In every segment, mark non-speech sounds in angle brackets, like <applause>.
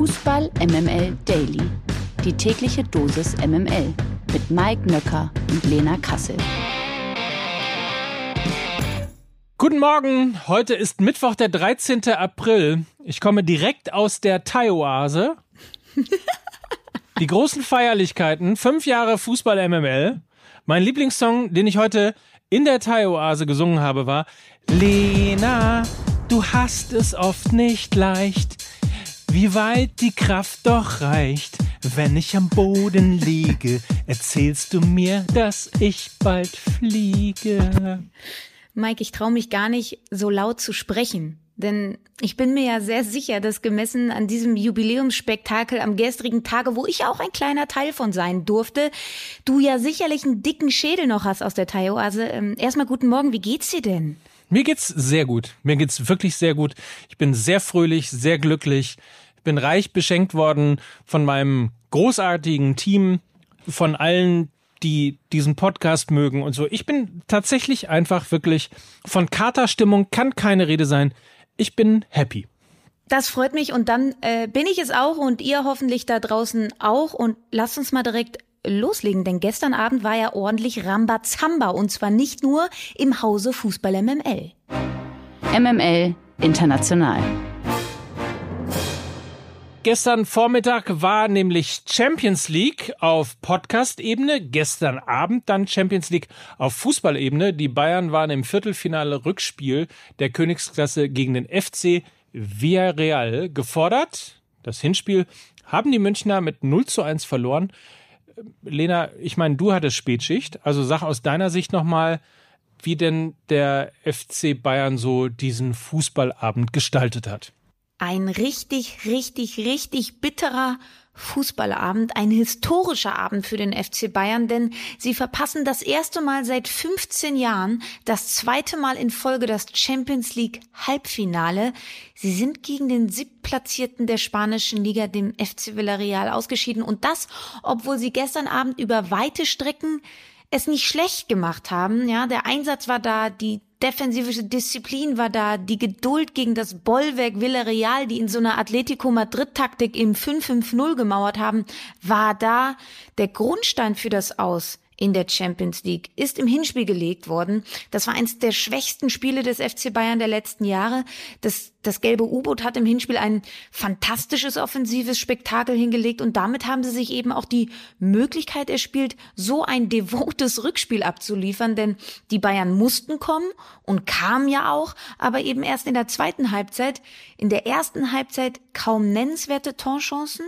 Fußball MML Daily. Die tägliche Dosis MML mit Mike Nöcker und Lena Kassel. Guten Morgen, heute ist Mittwoch, der 13. April. Ich komme direkt aus der Thai-Oase. Die großen Feierlichkeiten, fünf Jahre Fußball MML. Mein Lieblingssong, den ich heute in der Thai-Oase gesungen habe, war Lena, du hast es oft nicht leicht. Wie weit die Kraft doch reicht, wenn ich am Boden liege, erzählst du mir, dass ich bald fliege. Mike, ich traue mich gar nicht so laut zu sprechen. Denn ich bin mir ja sehr sicher, dass gemessen an diesem Jubiläumsspektakel am gestrigen Tage, wo ich auch ein kleiner Teil von sein durfte, du ja sicherlich einen dicken Schädel noch hast aus der Thai-Oase. Ähm, erstmal guten Morgen, wie geht's dir denn? Mir geht's sehr gut. Mir geht's wirklich sehr gut. Ich bin sehr fröhlich, sehr glücklich. Ich bin reich beschenkt worden von meinem großartigen Team, von allen, die diesen Podcast mögen und so. Ich bin tatsächlich einfach wirklich von Katerstimmung kann keine Rede sein. Ich bin happy. Das freut mich und dann äh, bin ich es auch und ihr hoffentlich da draußen auch und lasst uns mal direkt loslegen, denn gestern Abend war ja ordentlich Rambazamba und zwar nicht nur im Hause Fußball MML. MML International. Gestern Vormittag war nämlich Champions League auf Podcast-Ebene, gestern Abend dann Champions League auf Fußballebene. Die Bayern waren im Viertelfinale Rückspiel der Königsklasse gegen den FC Villarreal gefordert. Das Hinspiel haben die Münchner mit 0 zu 1 verloren. Lena, ich meine, du hattest Spätschicht, also sag aus deiner Sicht nochmal, wie denn der FC Bayern so diesen Fußballabend gestaltet hat ein richtig, richtig, richtig bitterer Fußballabend, ein historischer Abend für den FC Bayern, denn sie verpassen das erste Mal seit 15 Jahren, das zweite Mal in Folge das Champions League Halbfinale. Sie sind gegen den siebtplatzierten der spanischen Liga, dem FC Villarreal, ausgeschieden und das, obwohl sie gestern Abend über weite Strecken es nicht schlecht gemacht haben. Ja, der Einsatz war da, die defensive Disziplin war da, die Geduld gegen das Bollwerk Villarreal, die in so einer Atletico Madrid-Taktik im 5-5-0 gemauert haben, war da. Der Grundstein für das Aus in der Champions League ist im Hinspiel gelegt worden. Das war eins der schwächsten Spiele des FC Bayern der letzten Jahre. Das das gelbe U-Boot hat im Hinspiel ein fantastisches offensives Spektakel hingelegt und damit haben sie sich eben auch die Möglichkeit erspielt, so ein devotes Rückspiel abzuliefern, denn die Bayern mussten kommen und kamen ja auch, aber eben erst in der zweiten Halbzeit. In der ersten Halbzeit kaum nennenswerte Torchancen,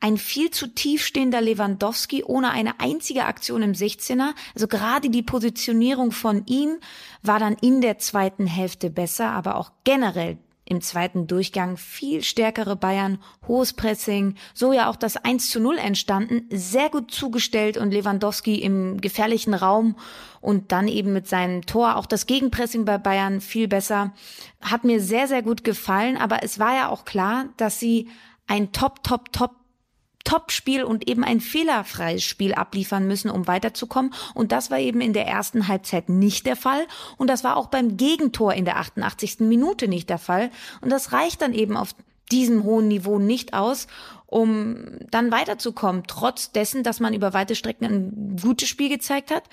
ein viel zu tief stehender Lewandowski ohne eine einzige Aktion im 16er, also gerade die Positionierung von ihm war dann in der zweiten Hälfte besser, aber auch generell im zweiten Durchgang viel stärkere Bayern, hohes Pressing, so ja auch das 1 zu 0 entstanden, sehr gut zugestellt und Lewandowski im gefährlichen Raum und dann eben mit seinem Tor auch das Gegenpressing bei Bayern viel besser. Hat mir sehr, sehr gut gefallen, aber es war ja auch klar, dass sie ein Top, Top, Top Top-Spiel und eben ein fehlerfreies Spiel abliefern müssen, um weiterzukommen. Und das war eben in der ersten Halbzeit nicht der Fall. Und das war auch beim Gegentor in der 88. Minute nicht der Fall. Und das reicht dann eben auf diesem hohen Niveau nicht aus, um dann weiterzukommen, trotz dessen, dass man über weite Strecken ein gutes Spiel gezeigt hat.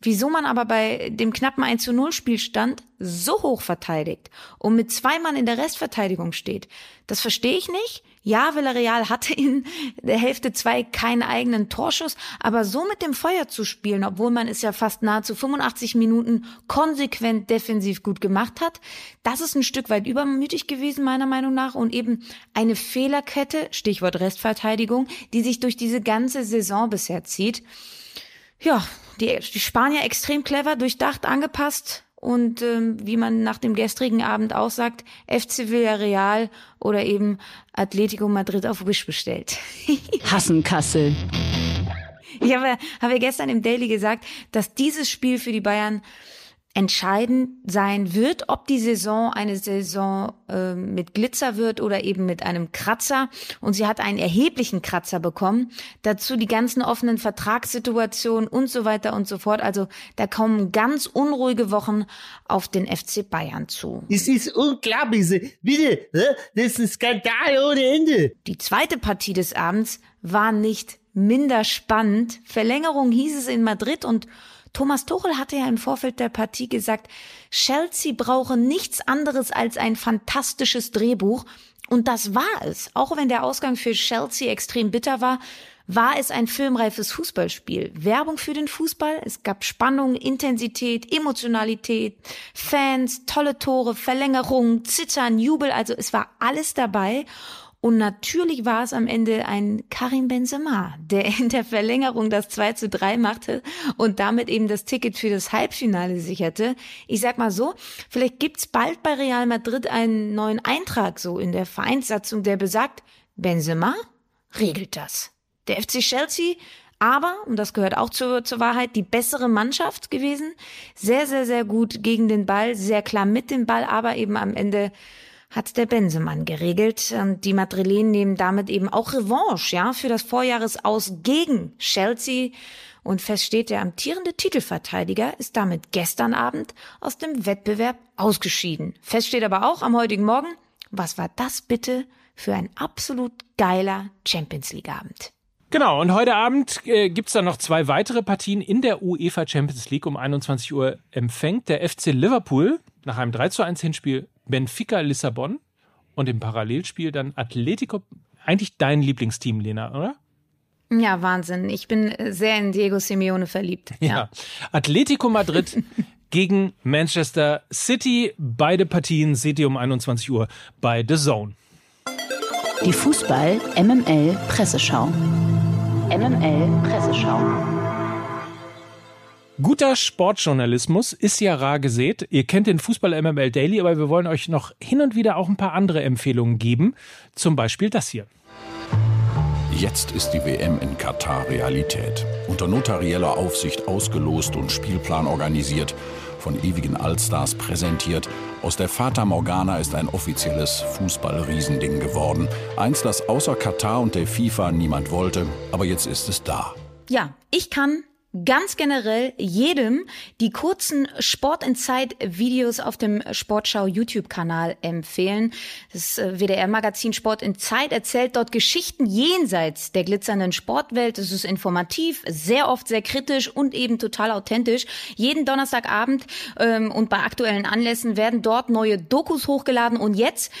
Wieso man aber bei dem knappen 1 zu 0 Spielstand so hoch verteidigt und mit zwei Mann in der Restverteidigung steht, das verstehe ich nicht. Ja, Villarreal hatte in der Hälfte zwei keinen eigenen Torschuss, aber so mit dem Feuer zu spielen, obwohl man es ja fast nahezu 85 Minuten konsequent defensiv gut gemacht hat, das ist ein Stück weit übermütig gewesen, meiner Meinung nach, und eben eine Fehlerkette, Stichwort Restverteidigung, die sich durch diese ganze Saison bisher zieht. Ja, die, die Spanier extrem clever, durchdacht, angepasst und ähm, wie man nach dem gestrigen Abend auch sagt, FC Villarreal oder eben Atletico Madrid auf Wish bestellt. <laughs> Hassen Kassel. Ich habe, habe gestern im Daily gesagt, dass dieses Spiel für die Bayern entscheidend sein wird, ob die Saison eine Saison äh, mit Glitzer wird oder eben mit einem Kratzer. Und sie hat einen erheblichen Kratzer bekommen. Dazu die ganzen offenen Vertragssituationen und so weiter und so fort. Also da kommen ganz unruhige Wochen auf den FC Bayern zu. Es ist unglaublich. Bitte, das ist ein Skandal ohne Ende. Die zweite Partie des Abends war nicht minder spannend. Verlängerung hieß es in Madrid und Thomas Tuchel hatte ja im Vorfeld der Partie gesagt, Chelsea brauche nichts anderes als ein fantastisches Drehbuch. Und das war es. Auch wenn der Ausgang für Chelsea extrem bitter war, war es ein filmreifes Fußballspiel. Werbung für den Fußball. Es gab Spannung, Intensität, Emotionalität, Fans, tolle Tore, Verlängerungen, Zittern, Jubel. Also es war alles dabei. Und natürlich war es am Ende ein Karim Benzema, der <laughs> in der Verlängerung das 2 zu 3 machte und damit eben das Ticket für das Halbfinale sicherte. Ich sag mal so, vielleicht gibt's bald bei Real Madrid einen neuen Eintrag so in der Vereinssatzung, der besagt, Benzema regelt das. Der FC Chelsea aber, und das gehört auch zur, zur Wahrheit, die bessere Mannschaft gewesen. Sehr, sehr, sehr gut gegen den Ball, sehr klar mit dem Ball, aber eben am Ende hat der Bensemann geregelt. Und die Madrilenen nehmen damit eben auch Revanche, ja, für das Vorjahresaus gegen Chelsea. Und fest steht, der amtierende Titelverteidiger ist damit gestern Abend aus dem Wettbewerb ausgeschieden. Fest steht aber auch am heutigen Morgen, was war das bitte für ein absolut geiler Champions League Abend? Genau, und heute Abend äh, gibt's dann noch zwei weitere Partien in der UEFA Champions League. Um 21 Uhr empfängt der FC Liverpool nach einem 3 zu 1 Hinspiel Benfica Lissabon und im Parallelspiel dann Atletico. Eigentlich dein Lieblingsteam, Lena, oder? Ja, Wahnsinn. Ich bin sehr in Diego Simeone verliebt. <laughs> Ja. ja. Atletico Madrid <laughs> gegen Manchester City. Beide Partien seht ihr um 21 Uhr bei The Zone. Die Fußball MML Presseschau. MML Presseschau. Guter Sportjournalismus ist ja rar gesät. Ihr kennt den Fußball MML Daily, aber wir wollen euch noch hin und wieder auch ein paar andere Empfehlungen geben. Zum Beispiel das hier. Jetzt ist die WM in Katar Realität. Unter notarieller Aufsicht ausgelost und Spielplan organisiert, von ewigen Allstars präsentiert. Aus der Fata Morgana ist ein offizielles Fußball-Riesending geworden. Eins, das außer Katar und der FIFA niemand wollte, aber jetzt ist es da. Ja, ich kann ganz generell jedem die kurzen Sport in Zeit Videos auf dem Sportschau YouTube Kanal empfehlen. Das äh, WDR Magazin Sport in Zeit erzählt dort Geschichten jenseits der glitzernden Sportwelt. Es ist informativ, sehr oft sehr kritisch und eben total authentisch. Jeden Donnerstagabend ähm, und bei aktuellen Anlässen werden dort neue Dokus hochgeladen und jetzt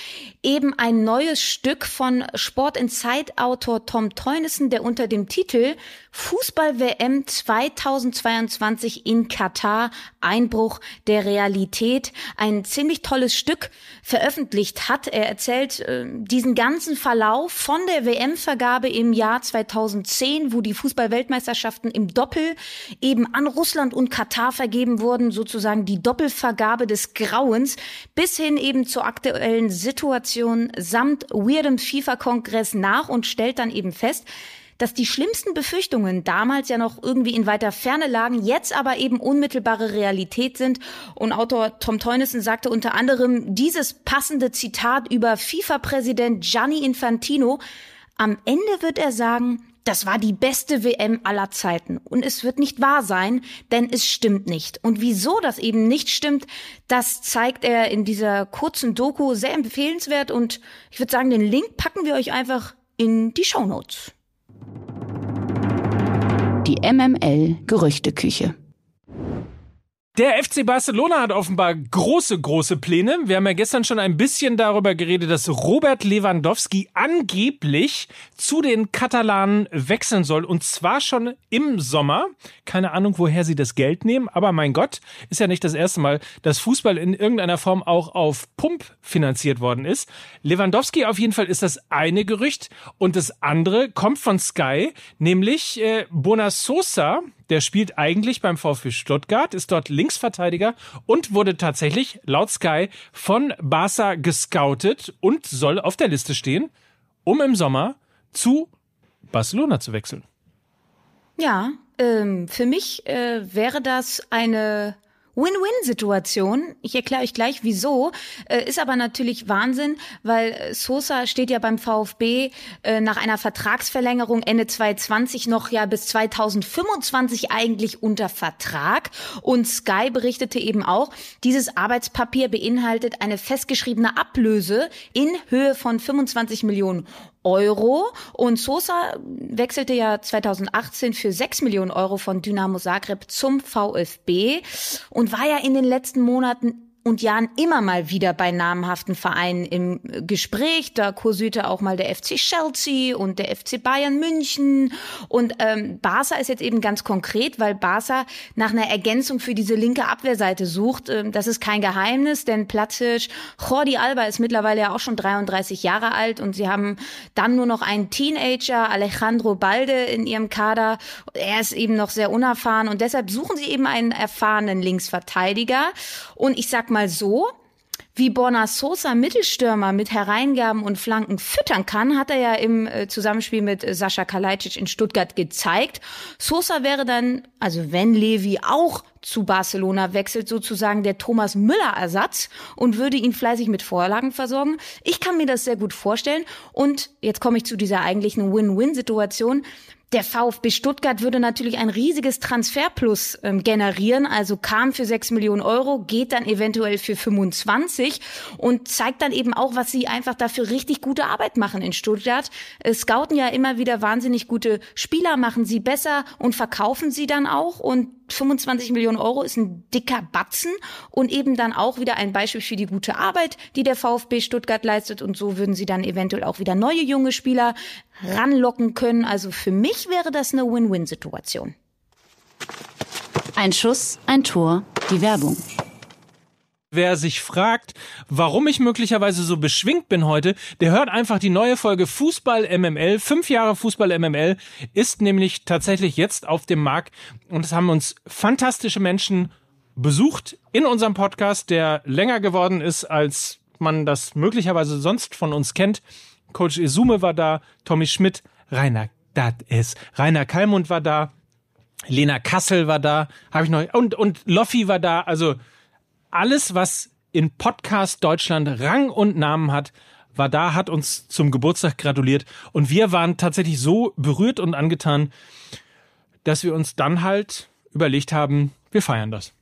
eben ein neues Stück von Sport in Zeit Autor Tom Teunissen, der unter dem Titel Fußball WM 2022 in Katar, Einbruch der Realität, ein ziemlich tolles Stück veröffentlicht hat. Er erzählt äh, diesen ganzen Verlauf von der WM-Vergabe im Jahr 2010, wo die Fußballweltmeisterschaften im Doppel eben an Russland und Katar vergeben wurden, sozusagen die Doppelvergabe des Grauens, bis hin eben zur aktuellen Situation samt weirdem FIFA-Kongress nach und stellt dann eben fest, dass die schlimmsten Befürchtungen damals ja noch irgendwie in weiter Ferne lagen, jetzt aber eben unmittelbare Realität sind. Und Autor Tom Teunissen sagte unter anderem dieses passende Zitat über FIFA-Präsident Gianni Infantino. Am Ende wird er sagen, das war die beste WM aller Zeiten. Und es wird nicht wahr sein, denn es stimmt nicht. Und wieso das eben nicht stimmt, das zeigt er in dieser kurzen Doku sehr empfehlenswert. Und ich würde sagen, den Link packen wir euch einfach in die Show Notes die MML Gerüchteküche. Der FC Barcelona hat offenbar große, große Pläne. Wir haben ja gestern schon ein bisschen darüber geredet, dass Robert Lewandowski angeblich zu den Katalanen wechseln soll. Und zwar schon im Sommer. Keine Ahnung, woher sie das Geld nehmen. Aber mein Gott, ist ja nicht das erste Mal, dass Fußball in irgendeiner Form auch auf Pump finanziert worden ist. Lewandowski auf jeden Fall ist das eine Gerücht. Und das andere kommt von Sky, nämlich äh, Bonasosa, der spielt eigentlich beim VfB Stuttgart, ist dort Linksverteidiger und wurde tatsächlich laut Sky von Barca gescoutet und soll auf der Liste stehen, um im Sommer zu Barcelona zu wechseln. Ja, ähm, für mich äh, wäre das eine Win-Win-Situation. Ich erkläre euch gleich, wieso. Äh, ist aber natürlich Wahnsinn, weil äh, Sosa steht ja beim VfB äh, nach einer Vertragsverlängerung Ende 2020 noch ja bis 2025 eigentlich unter Vertrag. Und Sky berichtete eben auch, dieses Arbeitspapier beinhaltet eine festgeschriebene Ablöse in Höhe von 25 Millionen Euro. Und Sosa wechselte ja 2018 für 6 Millionen Euro von Dynamo Zagreb zum VfB und war ja in den letzten Monaten und Jahren immer mal wieder bei namhaften Vereinen im Gespräch. Da kursierte auch mal der FC Chelsea und der FC Bayern München. Und ähm, Barca ist jetzt eben ganz konkret, weil Barca nach einer Ergänzung für diese linke Abwehrseite sucht. Ähm, das ist kein Geheimnis, denn Platzic, Jordi Alba ist mittlerweile ja auch schon 33 Jahre alt und sie haben dann nur noch einen Teenager, Alejandro Balde, in ihrem Kader. Er ist eben noch sehr unerfahren und deshalb suchen sie eben einen erfahrenen Linksverteidiger. Und ich sag mal, so, wie Borna Sosa Mittelstürmer mit Hereingaben und Flanken füttern kann, hat er ja im äh, Zusammenspiel mit äh, Sascha Kalajdzic in Stuttgart gezeigt. Sosa wäre dann, also wenn Levi auch zu Barcelona wechselt, sozusagen der Thomas Müller Ersatz und würde ihn fleißig mit Vorlagen versorgen. Ich kann mir das sehr gut vorstellen und jetzt komme ich zu dieser eigentlichen Win-Win-Situation. Der VfB Stuttgart würde natürlich ein riesiges Transferplus ähm, generieren, also kam für 6 Millionen Euro, geht dann eventuell für 25 und zeigt dann eben auch, was sie einfach dafür richtig gute Arbeit machen in Stuttgart. Äh, scouten ja immer wieder wahnsinnig gute Spieler, machen sie besser und verkaufen sie dann auch und 25 Millionen Euro ist ein dicker Batzen und eben dann auch wieder ein Beispiel für die gute Arbeit, die der VfB Stuttgart leistet. Und so würden sie dann eventuell auch wieder neue junge Spieler ranlocken können. Also für mich wäre das eine Win-Win-Situation. Ein Schuss, ein Tor, die Werbung. Wer sich fragt, warum ich möglicherweise so beschwingt bin heute, der hört einfach die neue Folge Fußball MML. Fünf Jahre Fußball MML ist nämlich tatsächlich jetzt auf dem Markt und es haben uns fantastische Menschen besucht in unserem Podcast, der länger geworden ist, als man das möglicherweise sonst von uns kennt. Coach Isume war da, Tommy Schmidt, Rainer, das ist, Rainer Kallmund war da, Lena Kassel war da, habe ich noch, und, und Loffi war da, also alles, was in Podcast Deutschland Rang und Namen hat, war da, hat uns zum Geburtstag gratuliert und wir waren tatsächlich so berührt und angetan, dass wir uns dann halt überlegt haben, wir feiern das.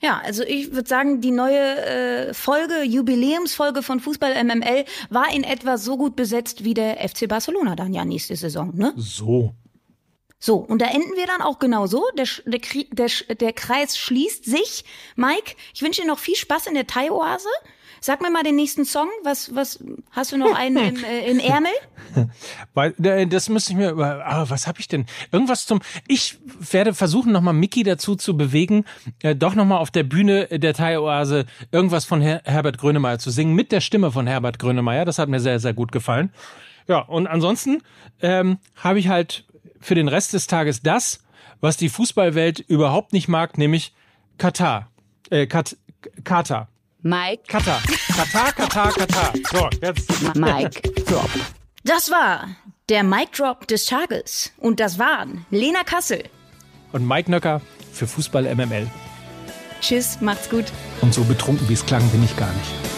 Ja, also ich würde sagen, die neue äh, Folge, Jubiläumsfolge von Fußball MML war in etwa so gut besetzt wie der FC Barcelona dann ja nächste Saison, ne? So. So, und da enden wir dann auch genau so. Der, der, der, der Kreis schließt sich. Mike, ich wünsche dir noch viel Spaß in der Thai-Oase. Sag mir mal den nächsten Song. Was, was hast du noch einen im, <laughs> äh, im Ärmel? <laughs> Weil äh, das müsste ich mir über. Ah, was habe ich denn? Irgendwas zum. Ich werde versuchen, nochmal Mickey dazu zu bewegen, äh, doch nochmal auf der Bühne der Thai-Oase irgendwas von Her Herbert Grönemeyer zu singen mit der Stimme von Herbert Grönemeyer. Das hat mir sehr, sehr gut gefallen. Ja, und ansonsten ähm, habe ich halt für den Rest des Tages das, was die Fußballwelt überhaupt nicht mag, nämlich Katar. Äh, Kat Katar. Mike. Katar. Katar, Katar, Katar. So, jetzt. Mike Drop. Das war der Mike Drop des Tages. Und das waren Lena Kassel. Und Mike Nöcker für Fußball MML. Tschüss, macht's gut. Und so betrunken wie es klang, bin ich gar nicht.